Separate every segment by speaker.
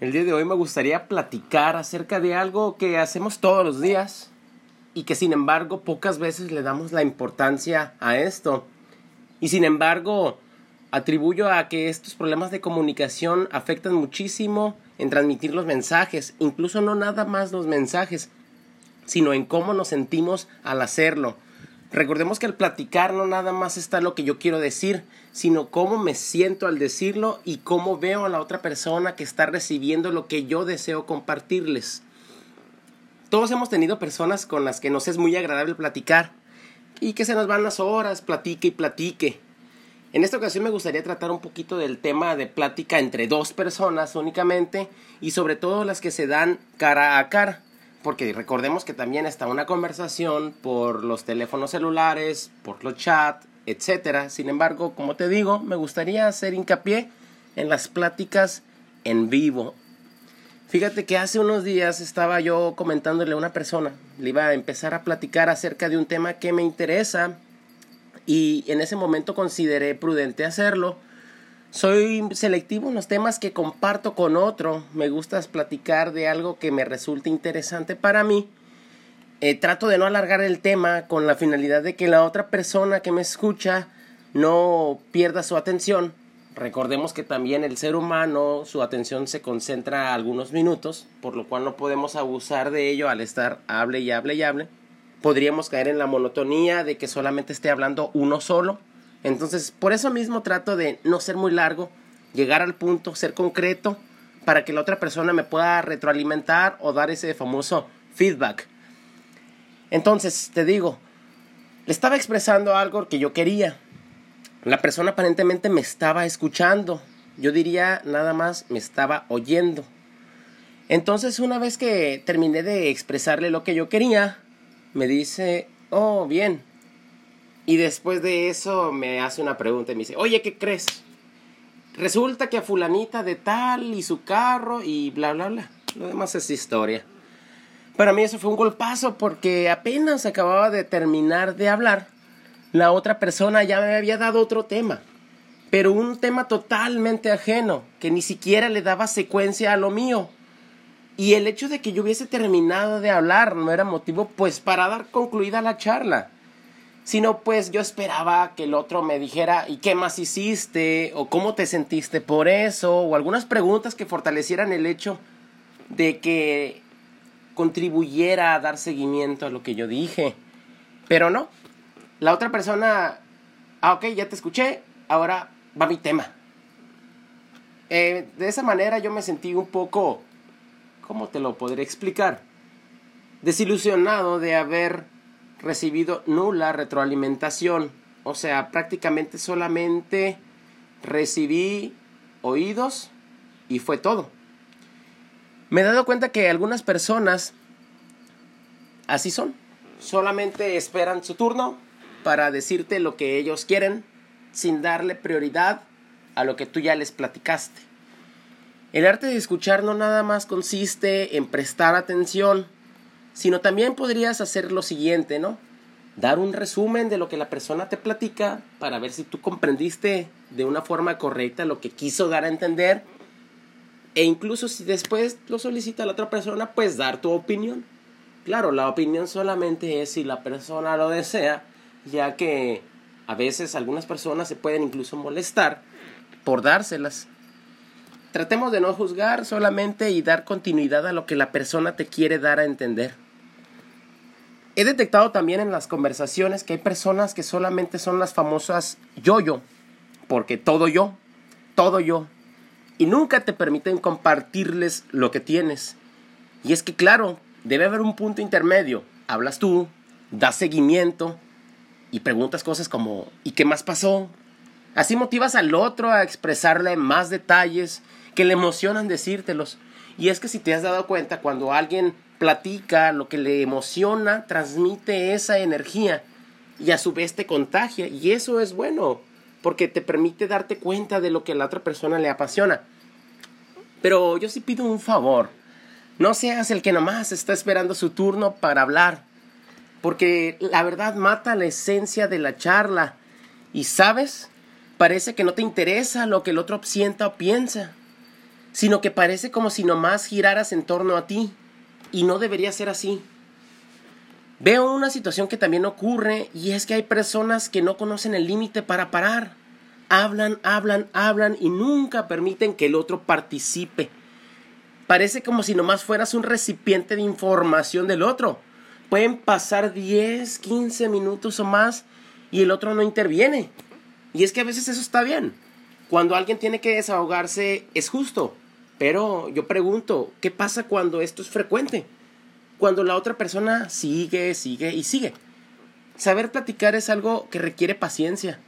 Speaker 1: El día de hoy me gustaría platicar acerca de algo que hacemos todos los días y que sin embargo pocas veces le damos la importancia a esto. Y sin embargo atribuyo a que estos problemas de comunicación afectan muchísimo en transmitir los mensajes, incluso no nada más los mensajes, sino en cómo nos sentimos al hacerlo. Recordemos que al platicar no nada más está lo que yo quiero decir, sino cómo me siento al decirlo y cómo veo a la otra persona que está recibiendo lo que yo deseo compartirles. Todos hemos tenido personas con las que nos es muy agradable platicar y que se nos van las horas, platique y platique. En esta ocasión me gustaría tratar un poquito del tema de plática entre dos personas únicamente y sobre todo las que se dan cara a cara porque recordemos que también está una conversación por los teléfonos celulares, por los chats, etc. Sin embargo, como te digo, me gustaría hacer hincapié en las pláticas en vivo. Fíjate que hace unos días estaba yo comentándole a una persona, le iba a empezar a platicar acerca de un tema que me interesa y en ese momento consideré prudente hacerlo soy selectivo en los temas que comparto con otro. Me gusta platicar de algo que me resulte interesante para mí. Eh, trato de no alargar el tema con la finalidad de que la otra persona que me escucha no pierda su atención. Recordemos que también el ser humano, su atención se concentra algunos minutos, por lo cual no podemos abusar de ello al estar hable y hable y hable. Podríamos caer en la monotonía de que solamente esté hablando uno solo entonces, por eso mismo trato de no ser muy largo, llegar al punto, ser concreto, para que la otra persona me pueda retroalimentar o dar ese famoso feedback. Entonces, te digo, le estaba expresando algo que yo quería. La persona aparentemente me estaba escuchando. Yo diría nada más me estaba oyendo. Entonces, una vez que terminé de expresarle lo que yo quería, me dice, oh, bien, y después de eso me hace una pregunta y me dice, oye, ¿qué crees? Resulta que a fulanita de tal y su carro y bla, bla, bla. Lo demás es historia. Para mí eso fue un golpazo porque apenas acababa de terminar de hablar. La otra persona ya me había dado otro tema. Pero un tema totalmente ajeno, que ni siquiera le daba secuencia a lo mío. Y el hecho de que yo hubiese terminado de hablar no era motivo pues para dar concluida la charla sino pues yo esperaba que el otro me dijera ¿y qué más hiciste? o ¿cómo te sentiste por eso? o algunas preguntas que fortalecieran el hecho de que contribuyera a dar seguimiento a lo que yo dije. Pero no, la otra persona, ah, ok, ya te escuché, ahora va mi tema. Eh, de esa manera yo me sentí un poco, ¿cómo te lo podré explicar? Desilusionado de haber recibido nula retroalimentación. O sea, prácticamente solamente recibí oídos y fue todo. Me he dado cuenta que algunas personas así son. Solamente esperan su turno para decirte lo que ellos quieren sin darle prioridad a lo que tú ya les platicaste. El arte de escuchar no nada más consiste en prestar atención, sino también podrías hacer lo siguiente, ¿no? Dar un resumen de lo que la persona te platica para ver si tú comprendiste de una forma correcta lo que quiso dar a entender. E incluso si después lo solicita la otra persona, pues dar tu opinión. Claro, la opinión solamente es si la persona lo desea, ya que a veces algunas personas se pueden incluso molestar por dárselas. Tratemos de no juzgar solamente y dar continuidad a lo que la persona te quiere dar a entender. He detectado también en las conversaciones que hay personas que solamente son las famosas yo-yo, porque todo yo, todo yo, y nunca te permiten compartirles lo que tienes. Y es que claro, debe haber un punto intermedio. Hablas tú, das seguimiento y preguntas cosas como ¿y qué más pasó? Así motivas al otro a expresarle más detalles que le emocionan decírtelos. Y es que si te has dado cuenta, cuando alguien platica, lo que le emociona, transmite esa energía y a su vez te contagia. Y eso es bueno, porque te permite darte cuenta de lo que a la otra persona le apasiona. Pero yo sí pido un favor. No seas el que nomás está esperando su turno para hablar. Porque la verdad mata la esencia de la charla. Y sabes, parece que no te interesa lo que el otro sienta o piensa. sino que parece como si nomás giraras en torno a ti, y no debería ser así. Veo una situación que también ocurre y es que hay personas que no conocen el límite para parar. Hablan, hablan, hablan y nunca permiten que el otro participe. Parece como si nomás fueras un recipiente de información del otro. Pueden pasar 10, 15 minutos o más y el otro no interviene. Y es que a veces eso está bien. Cuando alguien tiene que desahogarse es justo. Pero yo pregunto, ¿qué pasa cuando esto es frecuente? Cuando la otra persona sigue, sigue y sigue. Saber platicar es algo que requiere paciencia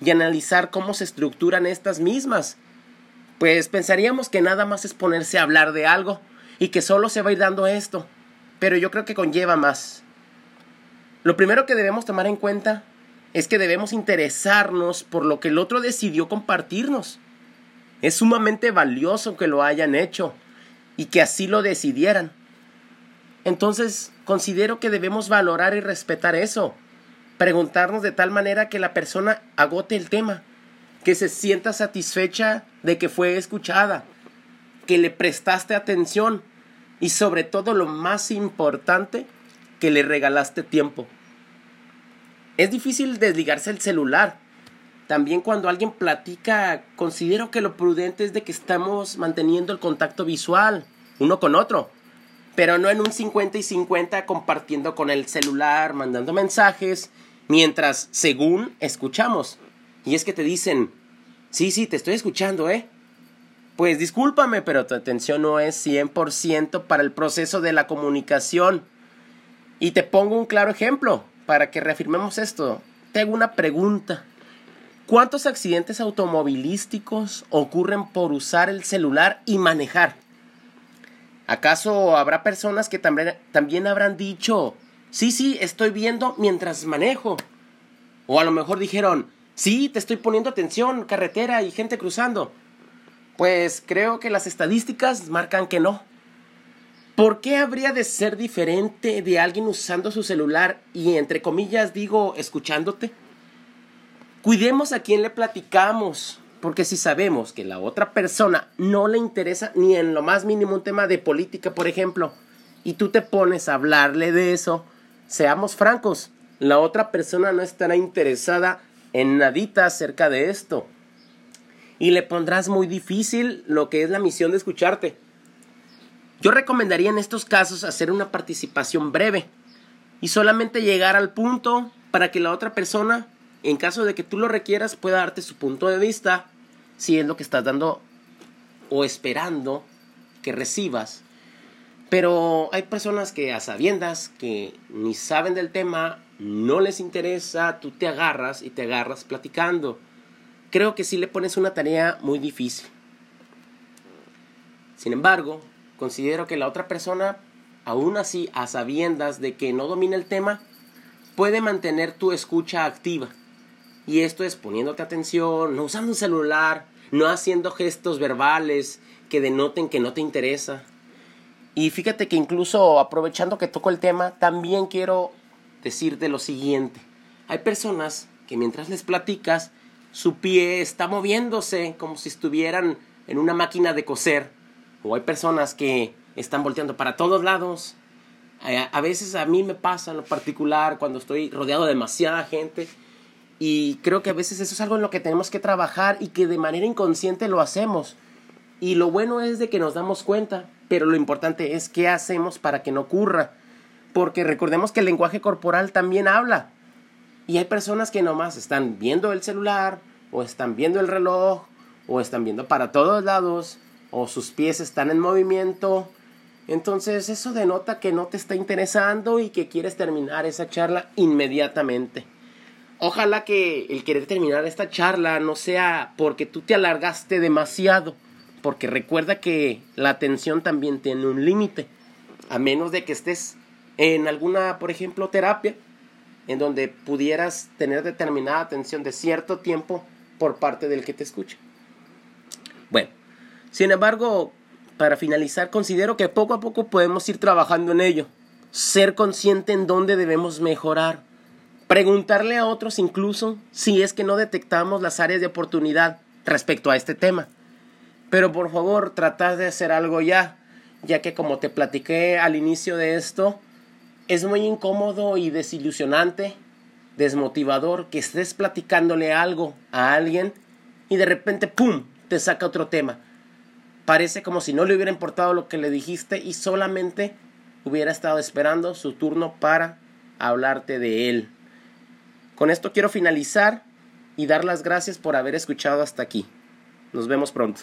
Speaker 1: y analizar cómo se estructuran estas mismas. Pues pensaríamos que nada más es ponerse a hablar de algo y que solo se va a ir dando esto, pero yo creo que conlleva más. Lo primero que debemos tomar en cuenta es que debemos interesarnos por lo que el otro decidió compartirnos. Es sumamente valioso que lo hayan hecho y que así lo decidieran. Entonces, considero que debemos valorar y respetar eso. Preguntarnos de tal manera que la persona agote el tema, que se sienta satisfecha de que fue escuchada, que le prestaste atención y sobre todo lo más importante, que le regalaste tiempo. Es difícil desligarse el celular. También cuando alguien platica, considero que lo prudente es de que estamos manteniendo el contacto visual uno con otro, pero no en un 50 y 50 compartiendo con el celular, mandando mensajes, mientras según escuchamos. Y es que te dicen, sí, sí, te estoy escuchando, ¿eh? Pues discúlpame, pero tu atención no es 100% para el proceso de la comunicación. Y te pongo un claro ejemplo para que reafirmemos esto, tengo una pregunta. ¿Cuántos accidentes automovilísticos ocurren por usar el celular y manejar? ¿Acaso habrá personas que también, también habrán dicho, sí, sí, estoy viendo mientras manejo? O a lo mejor dijeron, sí, te estoy poniendo atención, carretera y gente cruzando. Pues creo que las estadísticas marcan que no. ¿Por qué habría de ser diferente de alguien usando su celular y entre comillas digo escuchándote? Cuidemos a quien le platicamos, porque si sabemos que la otra persona no le interesa ni en lo más mínimo un tema de política, por ejemplo, y tú te pones a hablarle de eso, seamos francos, la otra persona no estará interesada en nadita acerca de esto. Y le pondrás muy difícil lo que es la misión de escucharte. Yo recomendaría en estos casos hacer una participación breve y solamente llegar al punto para que la otra persona, en caso de que tú lo requieras, pueda darte su punto de vista, si es lo que estás dando o esperando que recibas. Pero hay personas que a sabiendas que ni saben del tema, no les interesa, tú te agarras y te agarras platicando. Creo que sí le pones una tarea muy difícil. Sin embargo, considero que la otra persona, aún así, a sabiendas de que no domina el tema, puede mantener tu escucha activa. Y esto es poniéndote atención, no usando un celular, no haciendo gestos verbales que denoten que no te interesa. Y fíjate que incluso aprovechando que toco el tema, también quiero decirte lo siguiente. Hay personas que mientras les platicas, su pie está moviéndose como si estuvieran en una máquina de coser o hay personas que están volteando para todos lados. A veces a mí me pasa en lo particular cuando estoy rodeado de demasiada gente y creo que a veces eso es algo en lo que tenemos que trabajar y que de manera inconsciente lo hacemos. Y lo bueno es de que nos damos cuenta, pero lo importante es qué hacemos para que no ocurra. Porque recordemos que el lenguaje corporal también habla. Y hay personas que nomás están viendo el celular, o están viendo el reloj, o están viendo para todos lados, o sus pies están en movimiento. Entonces eso denota que no te está interesando y que quieres terminar esa charla inmediatamente. Ojalá que el querer terminar esta charla no sea porque tú te alargaste demasiado, porque recuerda que la atención también tiene un límite, a menos de que estés en alguna, por ejemplo, terapia, en donde pudieras tener determinada atención de cierto tiempo por parte del que te escucha. Bueno, sin embargo, para finalizar, considero que poco a poco podemos ir trabajando en ello. Ser consciente en dónde debemos mejorar. Preguntarle a otros incluso si es que no detectamos las áreas de oportunidad respecto a este tema. Pero por favor, tratad de hacer algo ya, ya que como te platiqué al inicio de esto, es muy incómodo y desilusionante, desmotivador que estés platicándole algo a alguien y de repente, ¡pum!, te saca otro tema. Parece como si no le hubiera importado lo que le dijiste y solamente hubiera estado esperando su turno para hablarte de él. Con esto quiero finalizar y dar las gracias por haber escuchado hasta aquí. Nos vemos pronto.